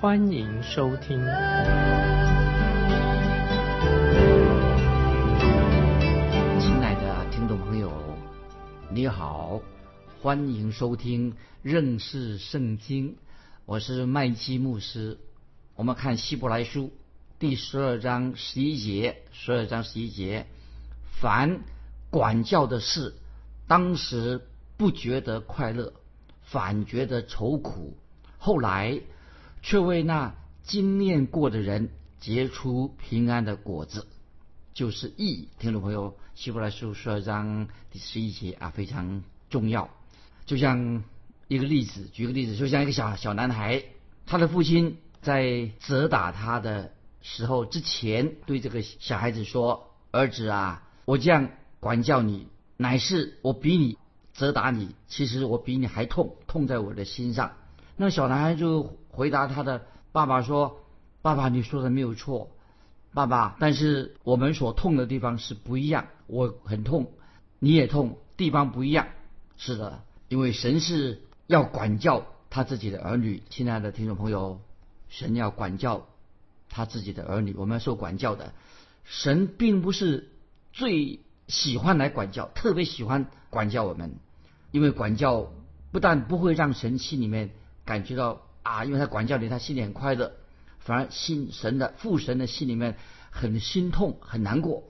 欢迎收听。亲爱的听众朋友，你好，欢迎收听认识圣经。我是麦基牧师。我们看希伯来书第十二章十一节，十二章十一节，凡管教的事，当时不觉得快乐，反觉得愁苦；后来却为那经验过的人结出平安的果子，就是义。听众朋友，希伯来书十二章第十一节啊，非常重要。就像一个例子，举个例子，就像一个小小男孩，他的父亲在责打他的时候之前，对这个小孩子说：“儿子啊，我这样。”管教你，乃是我比你责打你，其实我比你还痛，痛在我的心上。那小男孩就回答他的爸爸说：“爸爸，你说的没有错，爸爸，但是我们所痛的地方是不一样。我很痛，你也痛，地方不一样。是的，因为神是要管教他自己的儿女。亲爱的听众朋友，神要管教他自己的儿女，我们要受管教的。神并不是最。喜欢来管教，特别喜欢管教我们，因为管教不但不会让神心里面感觉到啊，因为他管教你，他心里很快乐，反而心神的父神的心里面很心痛、很难过。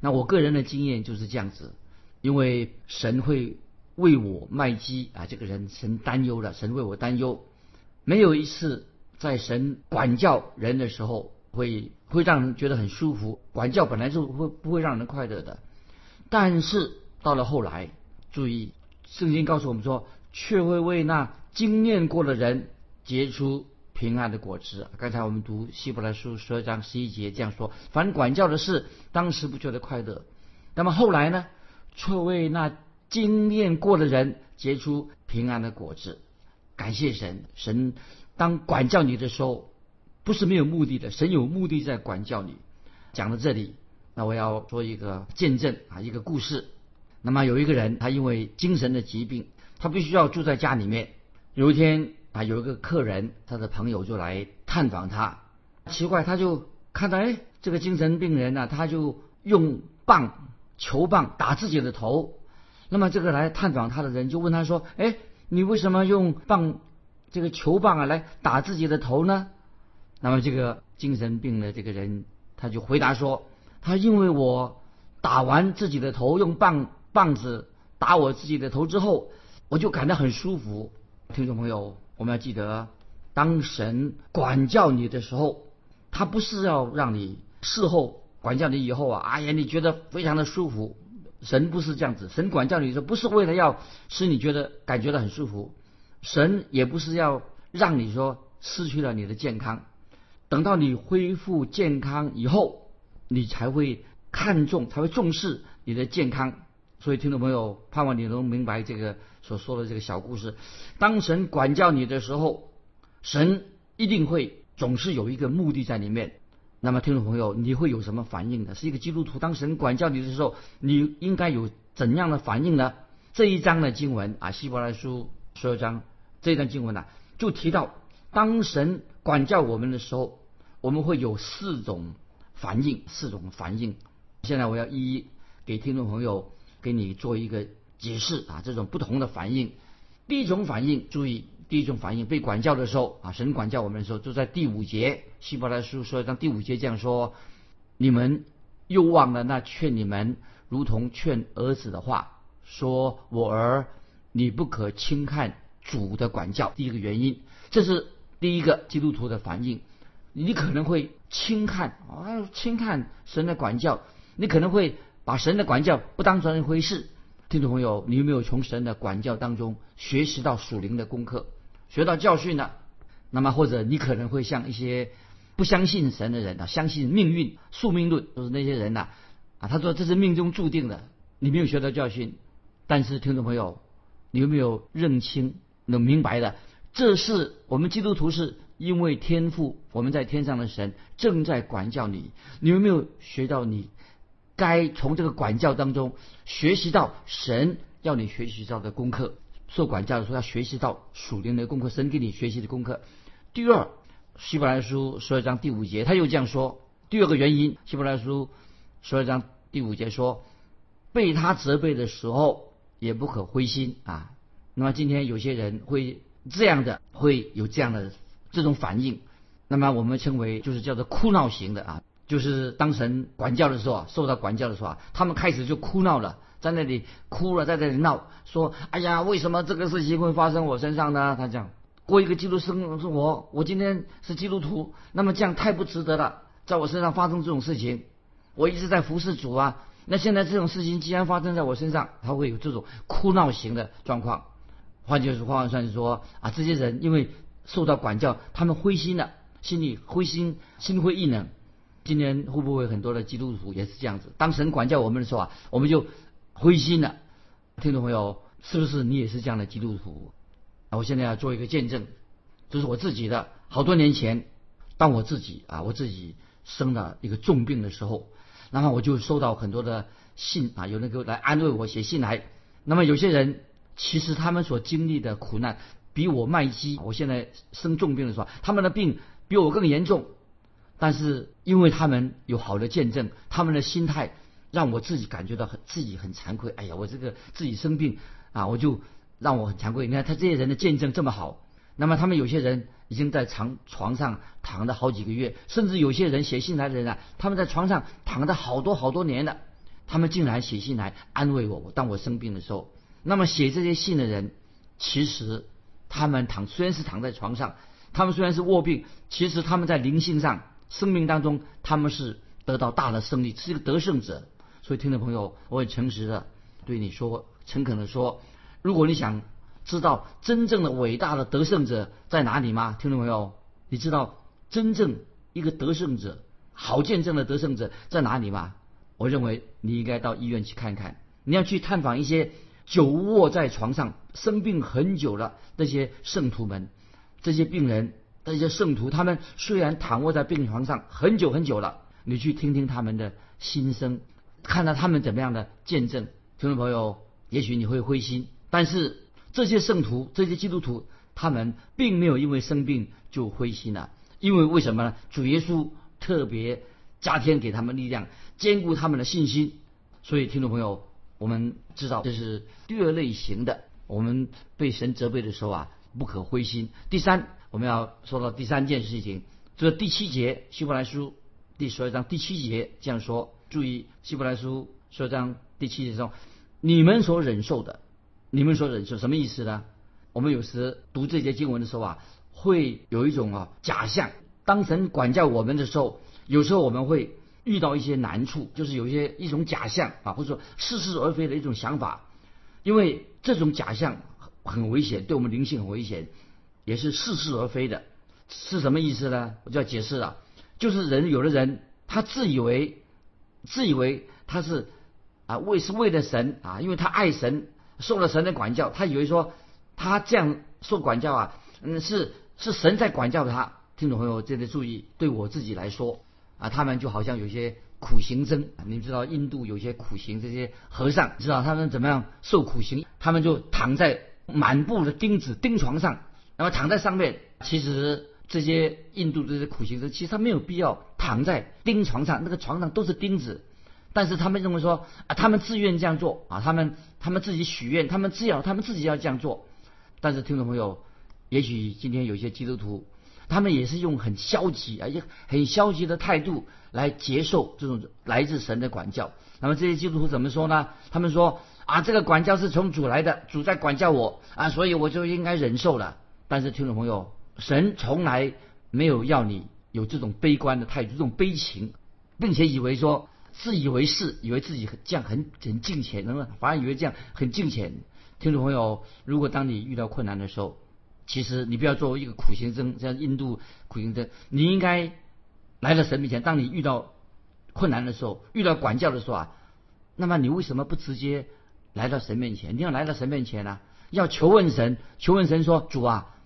那我个人的经验就是这样子，因为神会为我卖鸡啊，这个人神担忧了，神为我担忧，没有一次在神管教人的时候会会让人觉得很舒服。管教本来就会不会让人快乐的。但是到了后来，注意，圣经告诉我们说，却会为那经验过的人结出平安的果子。刚才我们读希伯来书十二章十一节这样说：凡管教的事，当时不觉得快乐，那么后来呢，却为那经验过的人结出平安的果子。感谢神，神当管教你的时候，不是没有目的的，神有目的在管教你。讲到这里。那我要说一个见证啊，一个故事。那么有一个人，他因为精神的疾病，他必须要住在家里面。有一天啊，有一个客人，他的朋友就来探访他。奇怪，他就看到，哎，这个精神病人呢，他就用棒、球棒打自己的头。那么这个来探访他的人就问他说：“哎，你为什么用棒、这个球棒啊来打自己的头呢？”那么这个精神病的这个人他就回答说。他因为我打完自己的头，用棒棒子打我自己的头之后，我就感到很舒服。听众朋友，我们要记得，当神管教你的时候，他不是要让你事后管教你以后啊，哎呀，你觉得非常的舒服。神不是这样子，神管教你的时候，不是为了要使你觉得感觉到很舒服，神也不是要让你说失去了你的健康，等到你恢复健康以后。你才会看重，才会重视你的健康。所以，听众朋友，盼望你能明白这个所说的这个小故事。当神管教你的时候，神一定会总是有一个目的在里面。那么，听众朋友，你会有什么反应呢？是一个基督徒，当神管教你的时候，你应该有怎样的反应呢？这一章的经文啊，《希伯来书》十二章这一章经文呢，就提到，当神管教我们的时候，我们会有四种。反应四种反应，现在我要一一给听众朋友给你做一个解释啊，这种不同的反应。第一种反应，注意，第一种反应被管教的时候啊，神管教我们的时候，就在第五节，希伯来书说，让第五节这样说：你们又忘了那劝你们如同劝儿子的话，说我儿，你不可轻看主的管教。第一个原因，这是第一个基督徒的反应。你可能会轻看啊，轻看神的管教，你可能会把神的管教不当成一回事。听众朋友，你有没有从神的管教当中学习到属灵的功课，学到教训呢？那么或者你可能会像一些不相信神的人啊，相信命运、宿命论，都是那些人呐啊。他说这是命中注定的，你没有学到教训。但是听众朋友，你有没有认清、能明白的？这是我们基督徒是因为天赋，我们在天上的神正在管教你。你有没有学到你该从这个管教当中学习到神要你学习到的功课？受管教的时候要学习到属灵的功课，神给你学习的功课。第二，希伯来书十二章第五节他又这样说：第二个原因，希伯来书十二章第五节说，被他责备的时候也不可灰心啊。那么今天有些人会这样的，会有这样的这种反应，那么我们称为就是叫做哭闹型的啊，就是当神管教的时候啊，受到管教的时候啊，他们开始就哭闹了。在那里哭了，在那里闹，说：“哎呀，为什么这个事情会发生我身上呢？”他讲：“过一个基督生生活，我今天是基督徒，那么这样太不值得了，在我身上发生这种事情，我一直在服侍主啊。那现在这种事情既然发生在我身上，他会有这种哭闹型的状况。换句话说，是说啊，这些人因为受到管教，他们灰心了，心里灰心，心灰意冷。今年会不会很多的基督徒也是这样子？当神管教我们的时候啊，我们就。灰心了，听众朋友，是不是你也是这样的基督徒？啊，我现在要做一个见证，这是我自己的。好多年前，当我自己啊，我自己生了一个重病的时候，那么我就收到很多的信啊，有人给我来安慰我，写信来。那么有些人其实他们所经历的苦难，比我麦基，我现在生重病的时候，他们的病比我更严重，但是因为他们有好的见证，他们的心态。让我自己感觉到很自己很惭愧。哎呀，我这个自己生病啊，我就让我很惭愧。你看他这些人的见证这么好，那么他们有些人已经在床床上躺了好几个月，甚至有些人写信来的人啊，他们在床上躺了好多好多年了，他们竟然写信来安慰我。我当我生病的时候，那么写这些信的人，其实他们躺虽然是躺在床上，他们虽然是卧病，其实他们在灵性上、生命当中，他们是得到大的胜利，是一个得胜者。所以，听众朋友，我很诚实的对你说，诚恳的说，如果你想知道真正的伟大的得胜者在哪里吗？听众朋友，你知道真正一个得胜者、好见证的得胜者在哪里吗？我认为你应该到医院去看看，你要去探访一些久卧在床上、生病很久了那些圣徒们，这些病人、这些圣徒，他们虽然躺卧在病床上很久很久了，你去听听他们的心声。看到他们怎么样的见证，听众朋友，也许你会灰心，但是这些圣徒、这些基督徒，他们并没有因为生病就灰心了，因为为什么呢？主耶稣特别加添给他们力量，兼顾他们的信心。所以，听众朋友，我们知道这是第二类型的，我们被神责备的时候啊，不可灰心。第三，我们要说到第三件事情，这第七节，希伯来书第十二章第七节这样说。注意，希伯来书十二章第七节中，你们所忍受的，你们所忍受什么意思呢？我们有时读这节经文的时候啊，会有一种啊假象。当神管教我们的时候，有时候我们会遇到一些难处，就是有一些一种假象啊，或者说似是而非的一种想法。因为这种假象很危险，对我们灵性很危险，也是似是而非的。是什么意思呢？我就要解释了，就是人有的人他自以为。自以为他是啊为是为了神啊，因为他爱神，受了神的管教，他以为说他这样受管教啊，嗯是是神在管教他。听众朋友，真的注意，对我自己来说啊，他们就好像有些苦行僧，你们知道印度有些苦行这些和尚，知道他们怎么样受苦行？他们就躺在满布的钉子钉床上，那么躺在上面。其实。这些印度这些苦行僧，其实他没有必要躺在钉床上，那个床上都是钉子。但是他们认为说啊，他们自愿这样做啊，他们他们自己许愿，他们自要他们自己要这样做。但是听众朋友，也许今天有些基督徒，他们也是用很消极啊，也很消极的态度来接受这种来自神的管教。那么这些基督徒怎么说呢？他们说啊，这个管教是从主来的，主在管教我啊，所以我就应该忍受了。但是听众朋友。神从来没有要你有这种悲观的态度，这种悲情，并且以为说自以为是，以为自己很这样很很敬虔，能反而以为这样很敬虔。听众朋友，如果当你遇到困难的时候，其实你不要作为一个苦行僧，像印度苦行僧，你应该来到神面前，当你遇到困难的时候，遇到管教的时候啊，那么你为什么不直接来到神面前？你要来到神面前呢、要求问神，求问神说：“主啊，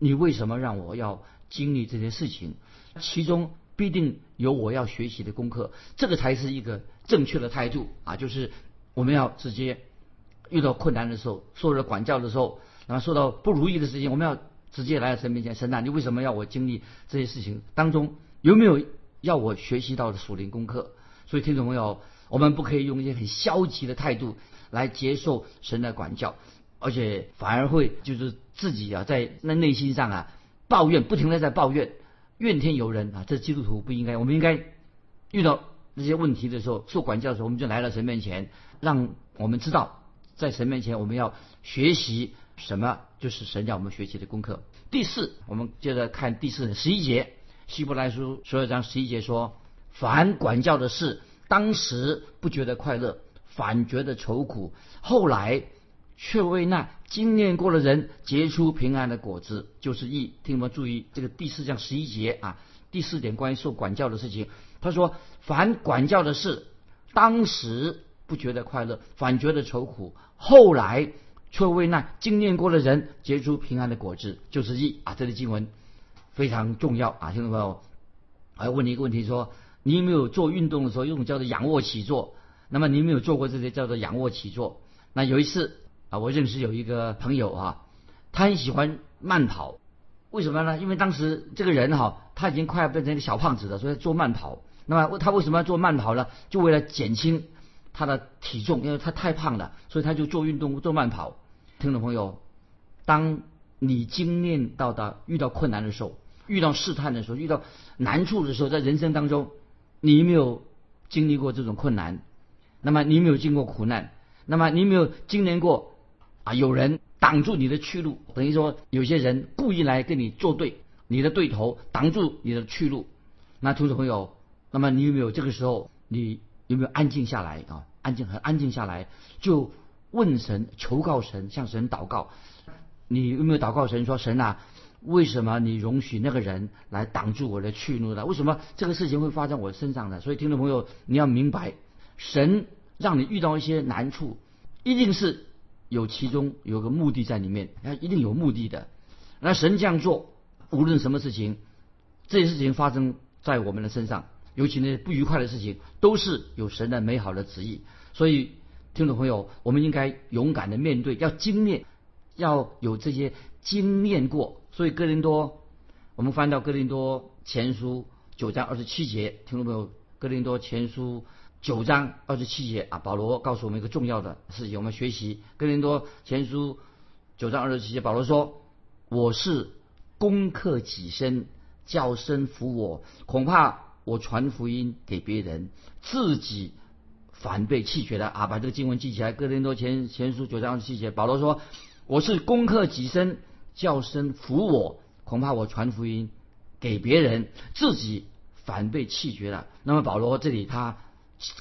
你为什么让我要经历这些事情？其中必定有我要学习的功课，这个才是一个正确的态度啊！就是我们要直接遇到困难的时候，受到管教的时候，然后受到不如意的事情，我们要直接来到神面前，神啊，你为什么要我经历这些事情？当中有没有要我学习到的属灵功课？所以听众朋友，我们不可以用一些很消极的态度来接受神的管教，而且反而会就是自己啊在那内心上啊抱怨，不停的在抱怨，怨天尤人啊！这基督徒不应该，我们应该遇到这些问题的时候，受管教的时候，我们就来到神面前，让我们知道，在神面前我们要学习什么，就是神让我们学习的功课。第四，我们接着看第四十一节，希伯来书十二章十一节说：“凡管教的事，当时不觉得快乐，反觉得愁苦，后来却为那经验过的人结出平安的果子，就是义。”听我们注意这个第四章十一节啊，第四点关于受管教的事情，他说：“凡管教的事，当时不觉得快乐，反觉得愁苦，后来。”却为那经验过的人结出平安的果子，就是义啊！这里经文非常重要啊，听众朋友，还要问你一个问题：说你有没有做运动的时候，用种叫做仰卧起坐？那么你有没有做过这些叫做仰卧起坐？那有一次啊，我认识有一个朋友啊，他很喜欢慢跑，为什么呢？因为当时这个人哈，他已经快要变成一个小胖子了，所以做慢跑。那么他为什么要做慢跑呢？就为了减轻他的体重，因为他太胖了，所以他就做运动做慢跑。听众朋友，当你经验到的遇到困难的时候，遇到试探的时候，遇到难处的时候，在人生当中，你有没有经历过这种困难？那么你有没有经过苦难？那么你有没有经历过啊？有人挡住你的去路，等于说有些人故意来跟你作对，你的对头挡住你的去路。那听众朋友，那么你有没有这个时候，你有没有安静下来啊？安静很安静下来就。问神，求告神，向神祷告。你有没有祷告神说：“神啊，为什么你容许那个人来挡住我的去路呢？为什么这个事情会发生我身上呢？”所以，听众朋友，你要明白，神让你遇到一些难处，一定是有其中有个目的在里面，他一定有目的的。那神这样做，无论什么事情，这些事情发生在我们的身上，尤其那些不愉快的事情，都是有神的美好的旨意。所以。听众朋友，我们应该勇敢的面对，要经验，要有这些经验过。所以哥林多，我们翻到哥林多前书九章二十七节，听众朋友，哥林多前书九章二十七节啊，保罗告诉我们一个重要的事情，我们学习哥林多前书九章二十七节，保罗说：“我是攻克己身，叫身服我，恐怕我传福音给别人，自己。”反被弃绝的啊！把这个经文记起来，《哥林多前前书》九章二十七节，保罗说：“我是攻克己身，叫身服我，恐怕我传福音给别人，自己反被弃绝了。”那么保罗这里他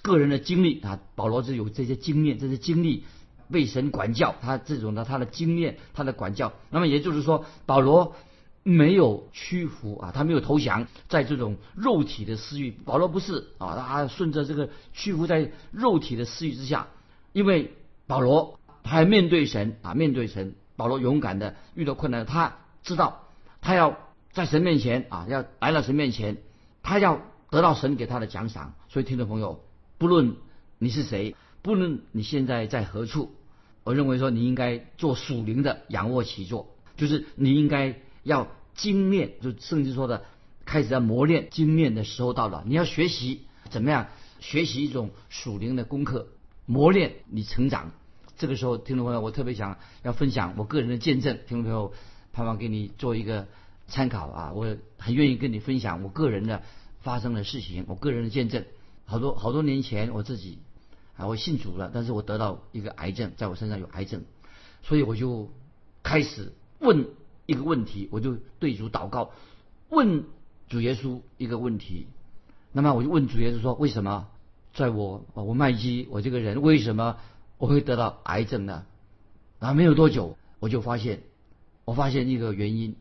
个人的经历啊，保罗是有这些经验，这些经历被神管教，他这种的他的经验，他的管教。那么也就是说，保罗。没有屈服啊，他没有投降，在这种肉体的私欲。保罗不是啊，他顺着这个屈服在肉体的私欲之下，因为保罗他要面对神啊，面对神。保罗勇敢的遇到困难，他知道他要在神面前啊，要来到神面前，他要得到神给他的奖赏。所以听众朋友，不论你是谁，不论你现在在何处，我认为说你应该做属灵的仰卧起坐，就是你应该要。精炼就甚至说的，开始要磨练精炼的时候到了。你要学习怎么样学习一种属灵的功课，磨练你成长。这个时候，听众朋友，我特别想要分享我个人的见证。听众朋友，盼望给你做一个参考啊！我很愿意跟你分享我个人的发生的事情，我个人的见证。好多好多年前，我自己啊，我信主了，但是我得到一个癌症，在我身上有癌症，所以我就开始问。一个问题，我就对主祷告，问主耶稣一个问题。那么我就问主耶稣说：为什么在我我麦基我这个人为什么我会得到癌症呢？然后没有多久，我就发现，我发现一个原因，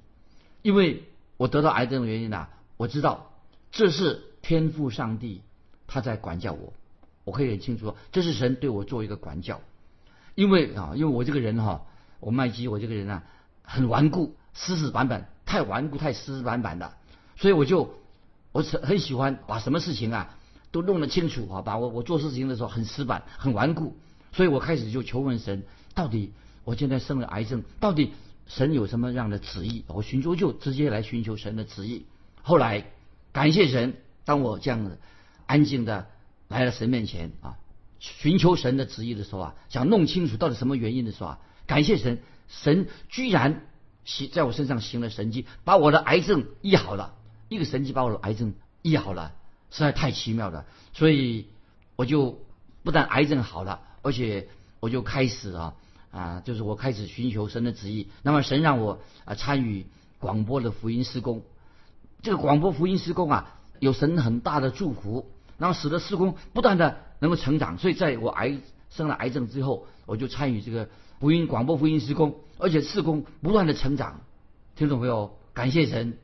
因为我得到癌症的原因呢，我知道这是天赋上帝他在管教我，我可以很清楚说，这是神对我做一个管教。因为啊，因为我这个人哈，我麦基，我这个人啊，很顽固，死死板板，太顽固，太死死板板的，所以我就我很很喜欢把什么事情啊都弄得清楚啊，把我我做事情的时候很死板，很顽固，所以我开始就求问神，到底我现在生了癌症，到底神有什么样的旨意？我寻求就直接来寻求神的旨意。后来感谢神，当我这样子安静的来了神面前啊。寻求神的旨意的时候啊，想弄清楚到底什么原因的时候啊，感谢神，神居然行在我身上行了神迹，把我的癌症医好了。一个神迹把我的癌症医好了，实在太奇妙了。所以我就不但癌症好了，而且我就开始啊啊，就是我开始寻求神的旨意。那么神让我啊参与广播的福音施工，这个广播福音施工啊，有神很大的祝福。然后使得施工不断的能够成长，所以在我癌生了癌症之后，我就参与这个福音广播福音施工，而且施工不断的成长。听众朋友，感谢神，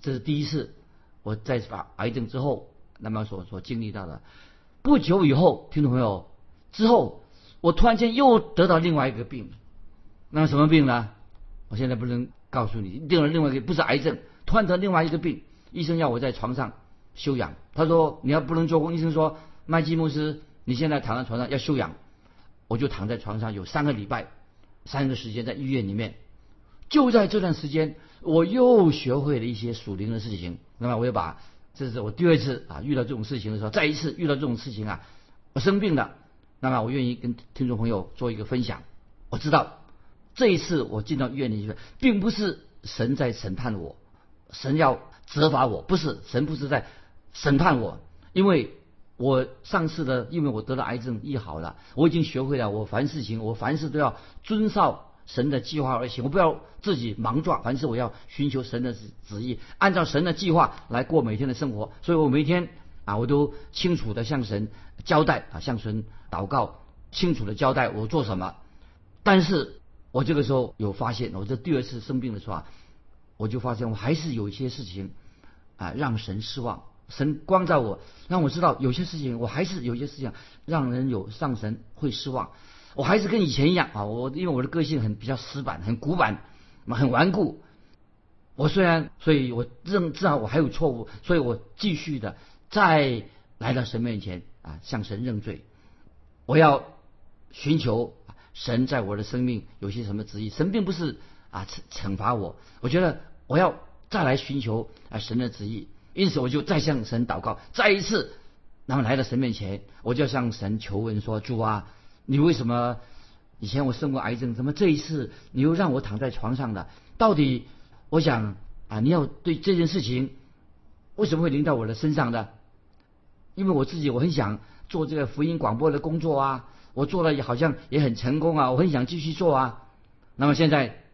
这是第一次我在把癌症之后，那么所所经历到的。不久以后，听众朋友，之后我突然间又得到另外一个病，那什么病呢？我现在不能告诉你，得了另外一个不是癌症，突然得另外一个病，医生要我在床上。休养，他说你要不能做工。医生说麦基牧师，你现在躺在床上要休养。我就躺在床上有三个礼拜，三个时间在医院里面。就在这段时间，我又学会了一些属灵的事情。那么我又把这是我第二次啊遇到这种事情的时候，再一次遇到这种事情啊，我生病了。那么我愿意跟听众朋友做一个分享。我知道这一次我进到医院里去，并不是神在审判我，神要责罚我，不是神不是在。审判我，因为我上次的，因为我得了癌症医好了，我已经学会了，我凡事情，我凡事都要遵照神的计划而行，我不要自己莽撞，凡事我要寻求神的旨旨意，按照神的计划来过每天的生活，所以我每天啊，我都清楚的向神交代啊，向神祷告，清楚的交代我做什么。但是我这个时候有发现，我这第二次生病的时候啊，我就发现我还是有一些事情啊，让神失望。神光照我，让我知道有些事情，我还是有些事情让人有上神会失望。我还是跟以前一样啊，我因为我的个性很比较死板、很古板、很顽固。我虽然，所以我认知道我还有错误，所以我继续的再来到神面前啊，向神认罪。我要寻求神在我的生命有些什么旨意。神并不是啊惩惩罚我，我觉得我要再来寻求啊神的旨意。因此，我就再向神祷告，再一次，然后来到神面前，我就向神求问说：“主啊，你为什么以前我生过癌症，怎么这一次你又让我躺在床上的？到底我想啊，你要对这件事情为什么会临到我的身上的？因为我自己我很想做这个福音广播的工作啊，我做了也好像也很成功啊，我很想继续做啊。那么现在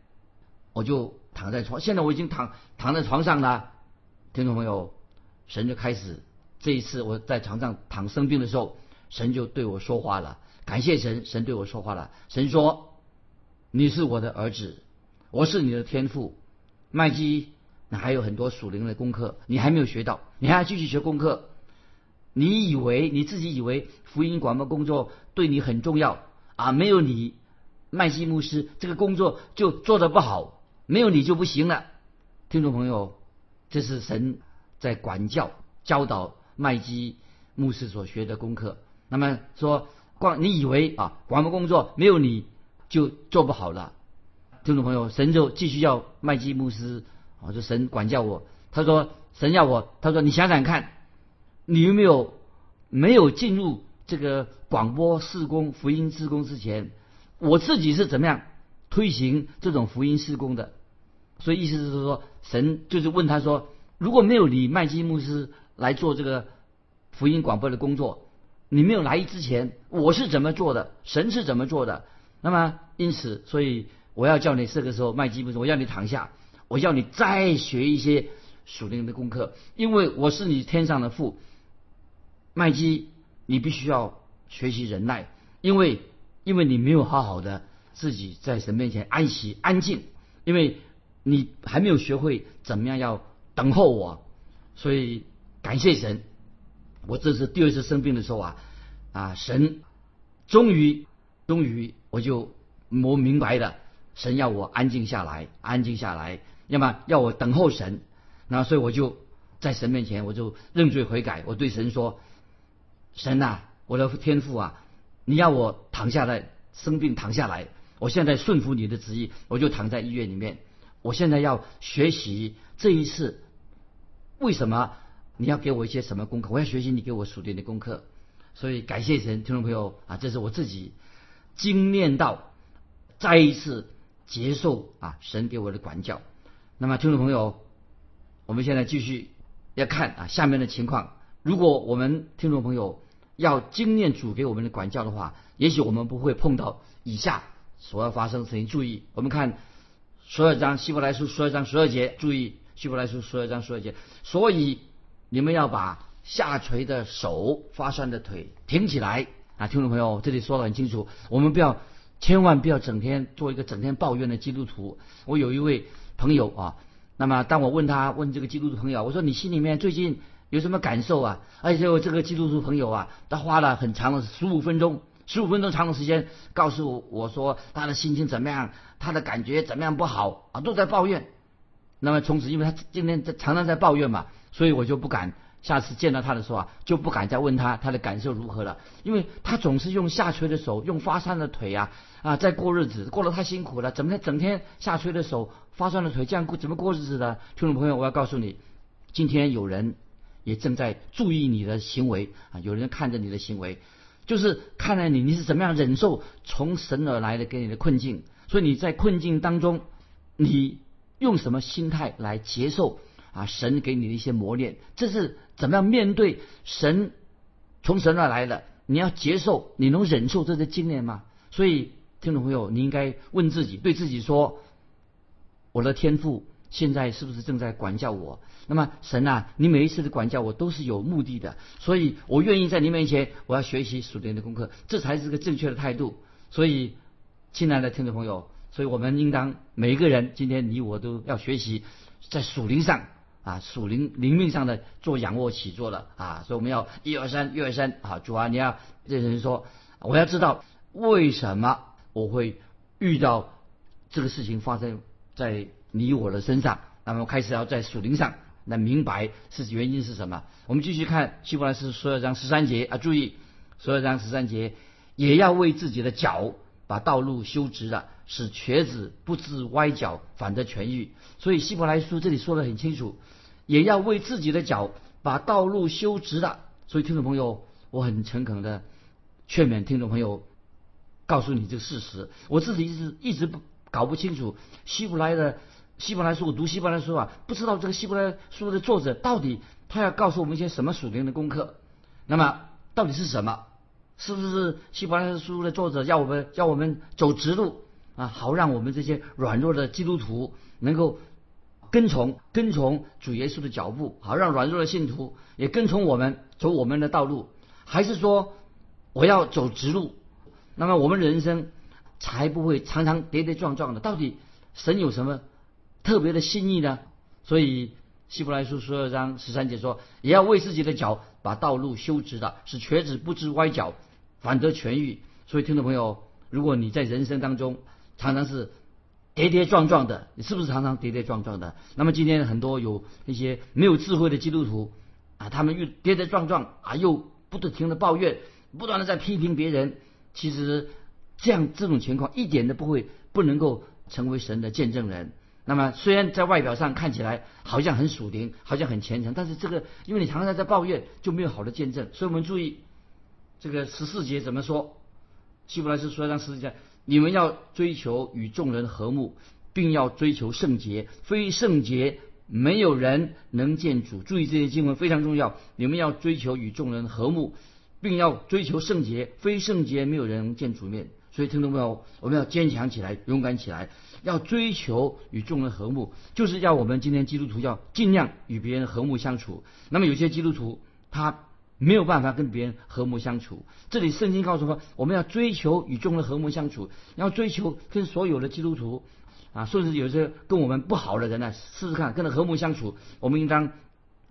我就躺在床，现在我已经躺躺在床上了。”听众朋友，神就开始这一次我在床上躺生病的时候，神就对我说话了。感谢神，神对我说话了。神说：“你是我的儿子，我是你的天父。”麦基，那还有很多属灵的功课，你还没有学到，你还要继续学功课。你以为你自己以为福音广播工作对你很重要啊？没有你，麦基牧师这个工作就做得不好，没有你就不行了。听众朋友。这是神在管教、教导麦基牧师所学的功课。那么说，光你以为啊，广播工作没有你就做不好了。听众朋友，神就继续要麦基牧师啊，就神管教我。他说，神要我，他说你想想看，你有没有没有进入这个广播施工、福音施工之前，我自己是怎么样推行这种福音施工的？所以意思是说，神就是问他说：“如果没有你麦基牧师来做这个福音广播的工作，你没有来之前，我是怎么做的？神是怎么做的？那么因此，所以我要叫你这个时候麦基牧师，我要你躺下，我要你再学一些属灵的功课，因为我是你天上的父。麦基，你必须要学习忍耐，因为因为你没有好好的自己在神面前安息安静，因为。你还没有学会怎么样要等候我，所以感谢神，我这次第二次生病的时候啊，啊，神终于终于我就我明白了，神要我安静下来，安静下来，要么要我等候神，那所以我就在神面前我就认罪悔改，我对神说，神呐，我的天父啊，你要我躺下来生病躺下来，我现在顺服你的旨意，我就躺在医院里面，我现在要学习这一次。为什么你要给我一些什么功课？我要学习你给我属灵的功课。所以感谢神，听众朋友啊，这是我自己经验到，再一次接受啊神给我的管教。那么听众朋友，我们现在继续要看啊下面的情况。如果我们听众朋友要经验主给我们的管教的话，也许我们不会碰到以下所要发生的事情。注意，我们看十二章希伯来书十二章十二节，注意。希伯来书十二章十二节，所以你们要把下垂的手、发酸的腿挺起来啊！听众朋友，这里说的很清楚，我们不要，千万不要整天做一个整天抱怨的基督徒。我有一位朋友啊，那么当我问他问这个基督徒朋友，我说你心里面最近有什么感受啊？而且我这个基督徒朋友啊，他花了很长的十五分钟，十五分钟长的时间告诉我说他的心情怎么样，他的感觉怎么样不好啊，都在抱怨。那么从此，因为他今天在常常在抱怨嘛，所以我就不敢下次见到他的时候啊，就不敢再问他他的感受如何了，因为他总是用下垂的手，用发酸的腿啊啊在过日子，过得太辛苦了，怎么整天下垂的手、发酸的腿，这样过怎么过日子的？听众朋友，我要告诉你，今天有人也正在注意你的行为啊，有人看着你的行为，就是看着你你是怎么样忍受从神而来的给你的困境，所以你在困境当中，你。用什么心态来接受啊？神给你的一些磨练，这是怎么样面对神从神而来的？你要接受，你能忍受这些经验吗？所以，听众朋友，你应该问自己，对自己说：我的天赋现在是不是正在管教我？那么，神啊，你每一次的管教我都是有目的的，所以我愿意在你面前，我要学习属灵的功课，这才是个正确的态度。所以，亲爱的听众朋友。所以我们应当每一个人，今天你我都要学习，在属灵上啊，属灵灵命上的做仰卧起坐了啊。所以我们要一二三，一二三啊，主啊，你要这人说，我要知道为什么我会遇到这个事情发生在你我的身上。那么开始要在属灵上来明白是原因是什么。我们继续看希伯来书十二章十三节啊，注意十二章十三节也要为自己的脚把道路修直了。使瘸子不致歪脚，反得痊愈。所以希伯来书这里说的很清楚，也要为自己的脚把道路修直了。所以听众朋友，我很诚恳的劝勉听众朋友，告诉你这个事实。我自己一直一直不搞不清楚希伯来的希伯来书，我读希伯来书啊，不知道这个希伯来书的作者到底他要告诉我们一些什么属灵的功课。那么到底是什么？是不是希伯来书的作者要我们要我们走直路？啊，好让我们这些软弱的基督徒能够跟从跟从主耶稣的脚步，好让软弱的信徒也跟从我们走我们的道路，还是说我要走直路？那么我们人生才不会常常跌跌撞撞的。到底神有什么特别的心意呢？所以希伯来书十二章十三节说，也要为自己的脚把道路修直的，使瘸子不知歪脚，反得痊愈。所以听众朋友，如果你在人生当中，常常是跌跌撞撞的，你是不是常常跌跌撞撞的？那么今天很多有一些没有智慧的基督徒啊，他们又跌跌撞撞啊，又不停的抱怨，不断的在批评别人。其实这样这种情况一点都不会不能够成为神的见证人。那么虽然在外表上看起来好像很属灵，好像很虔诚，但是这个因为你常常在抱怨，就没有好的见证。所以我们注意这个十四节怎么说？希伯来书说让十四节。你们要追求与众人和睦，并要追求圣洁。非圣洁，没有人能见主。注意这些经文非常重要。你们要追求与众人和睦，并要追求圣洁。非圣洁，没有人能见主面。所以听懂没有？我们要坚强起来，勇敢起来，要追求与众人和睦，就是要我们今天基督徒要尽量与别人和睦相处。那么有些基督徒他。没有办法跟别人和睦相处。这里圣经告诉说，我们要追求与众人和睦相处，要追求跟所有的基督徒啊，甚至有些跟我们不好的人呢，试试看跟他和睦相处。我们应当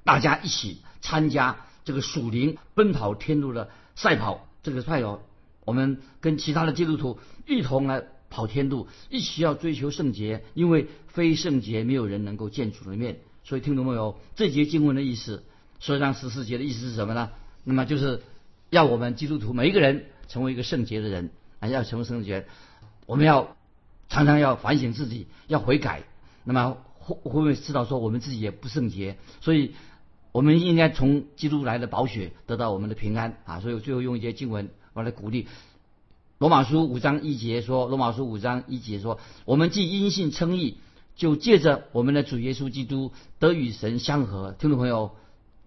大家一起参加这个属灵奔跑天路的赛跑。这个赛跑，我们跟其他的基督徒一同来跑天路，一起要追求圣洁，因为非圣洁没有人能够见主的面。所以听懂没有？这节经文的意思，说让十四节的意思是什么呢？那么就是要我们基督徒每一个人成为一个圣洁的人啊，要成为圣洁，我们要常常要反省自己，要悔改。那么会会不会知道说我们自己也不圣洁？所以我们应该从基督来的宝血得到我们的平安啊！所以最后用一节经文我来鼓励。罗马书五章一节说，罗马书五章一节说，我们既因信称义。就借着我们的主耶稣基督得与神相合，听众朋友，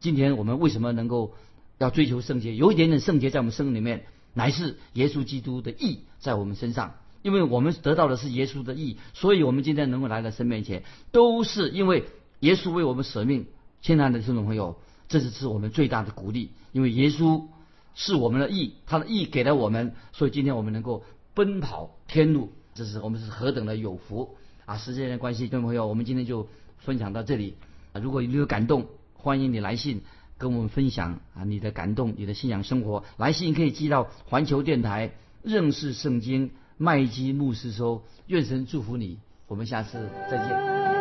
今天我们为什么能够要追求圣洁？有一点点圣洁在我们生命里面，乃是耶稣基督的义在我们身上。因为我们得到的是耶稣的义，所以我们今天能够来到神面前，都是因为耶稣为我们舍命。亲爱的听众朋友，这是是我们最大的鼓励，因为耶稣是我们的义，他的义给了我们，所以今天我们能够奔跑天路，这是我们是何等的有福。啊，时间的关系，各位朋友，我们今天就分享到这里。啊，如果你有感动，欢迎你来信跟我们分享啊你的感动，你的信仰生活。来信可以寄到环球电台认识圣经麦基牧师收。愿神祝福你，我们下次再见。